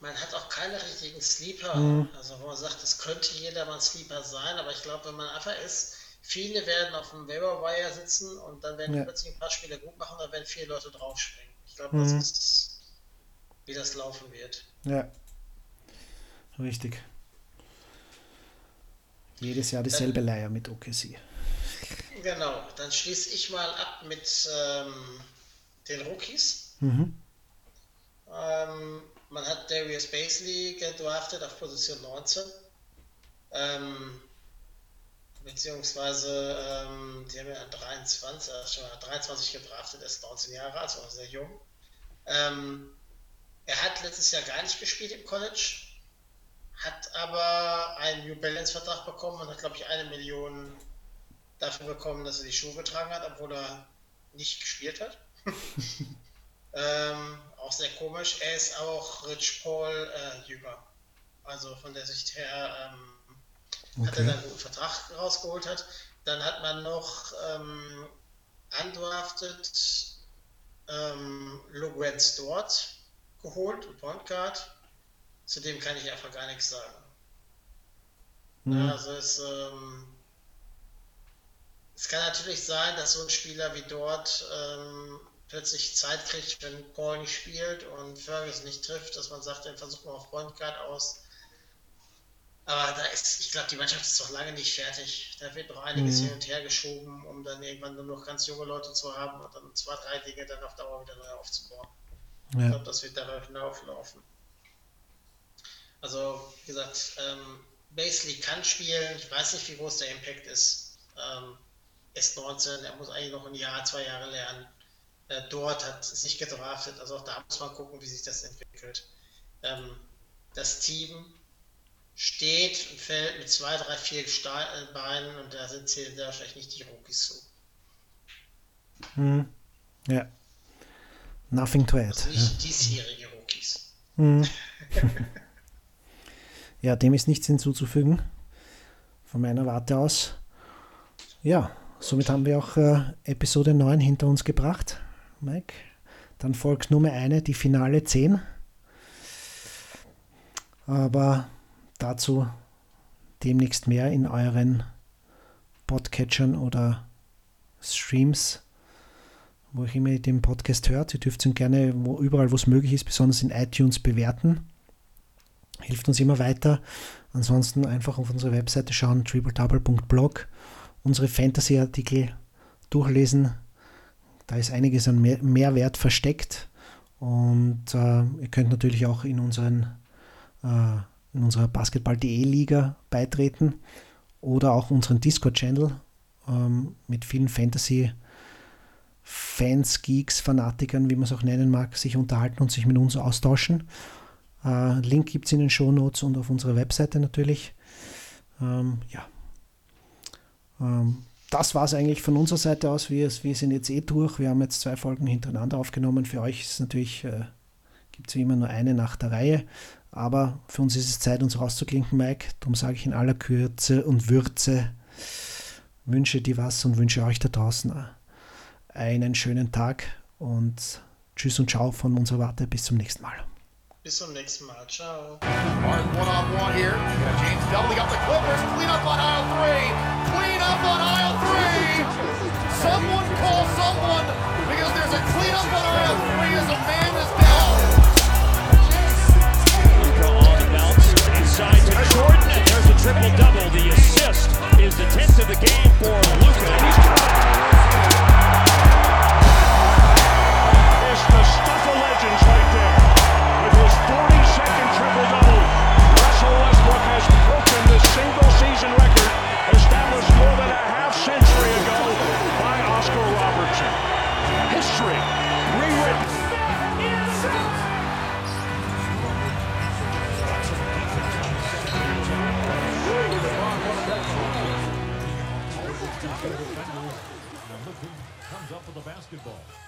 Man hat auch keine richtigen Sleeper. Mhm. Also wo man sagt, es könnte jeder mal ein Sleeper sein, aber ich glaube, wenn man einfach ist, viele werden auf dem Waiver sitzen und dann werden ja. plötzlich ein paar Spieler gut machen, dann werden viele Leute draufspringen. Ich glaube, das mhm. ist das, wie das laufen wird.
Ja, Richtig. Jedes Jahr dieselbe dann, Leier mit OKC.
Genau, dann schließe ich mal ab mit ähm, den Rookies. Mhm. Ähm, man hat Darius Basley gedraftet auf Position 19. Ähm, beziehungsweise, ähm, die haben ja 23, äh, schon 23 gedraftet, er ist 19 Jahre alt, also sehr jung. Ähm, er hat letztes Jahr gar nicht gespielt im College hat aber einen New Balance Vertrag bekommen und hat, glaube ich, eine Million dafür bekommen, dass er die Schuhe getragen hat, obwohl er nicht gespielt hat. ähm, auch sehr komisch. Er ist auch Rich Paul äh, jünger. Also von der Sicht her ähm, okay. hat er einen guten Vertrag rausgeholt hat. Dann hat man noch ähm, undrafted ähm, Logrenz dort geholt, Point Guard zu dem kann ich einfach gar nichts sagen. Mhm. Also es, ähm, es kann natürlich sein, dass so ein Spieler wie dort ähm, plötzlich Zeit kriegt, wenn Paul nicht spielt und Fergus nicht trifft, dass man sagt, dann versuchen wir auf Point Guard aus. Aber da ist, ich glaube, die Mannschaft ist noch lange nicht fertig. Da wird noch einiges mhm. hin und her geschoben, um dann irgendwann nur noch ganz junge Leute zu haben und dann zwei, drei Dinge dann auf Dauer wieder neu aufzubauen. Ja. Ich glaube, das wird darauf hinauflaufen. Also, wie gesagt, ähm, Basley kann spielen. Ich weiß nicht, wie groß der Impact ist. Ähm, ist 19, er muss eigentlich noch ein Jahr, zwei Jahre lernen. Äh, dort hat sich gedraftet. Also auch da muss man gucken, wie sich das entwickelt. Ähm, das Team steht und fällt mit zwei, drei, vier äh, Beinen und da sind zählen da wahrscheinlich nicht die Rookies zu.
Hm. Ja. Nothing to add. Also
nicht ja. diesjährige Rookies. Hm.
Ja, dem ist nichts hinzuzufügen. Von meiner Warte aus. Ja, somit haben wir auch äh, Episode 9 hinter uns gebracht, Mike. Dann folgt Nummer eine, die Finale 10. Aber dazu demnächst mehr in euren Podcatchern oder Streams, wo ihr immer den Podcast hört. Ihr dürft ihn gerne wo, überall, wo es möglich ist, besonders in iTunes bewerten hilft uns immer weiter. Ansonsten einfach auf unsere Webseite schauen, tripledouble.blog, unsere Fantasy-Artikel durchlesen. Da ist einiges an Mehr Mehrwert versteckt. Und äh, ihr könnt natürlich auch in, unseren, äh, in unserer Basketball.de Liga beitreten oder auch unseren Discord-Channel ähm, mit vielen Fantasy- Fans, Geeks, Fanatikern, wie man es auch nennen mag, sich unterhalten und sich mit uns austauschen. Äh, Link gibt es in den Show Notes und auf unserer Webseite natürlich. Ähm, ja. Ähm, das war es eigentlich von unserer Seite aus. Wir, wir sind jetzt eh durch. Wir haben jetzt zwei Folgen hintereinander aufgenommen. Für euch ist natürlich, äh, gibt es wie immer nur eine nach der Reihe. Aber für uns ist es Zeit, uns rauszuklinken, Mike. Darum sage ich in aller Kürze und Würze, wünsche dir was und wünsche euch da draußen einen schönen Tag und tschüss und ciao von unserer Warte. Bis zum nächsten Mal.
Bis zum nächsten Mal. Ciao.
Martin one on one here. James doubling up the Clippers. Clean up on aisle three. Clean up on aisle three. Someone call someone because there's a clean up on aisle three as a man
Jordan, and there's a triple double. The assist is the 10th of the game for Luka. He's
it's the stuff of legends right there. With his 42nd triple double, Russell Westbrook has broken the single. Comes up with the basketball.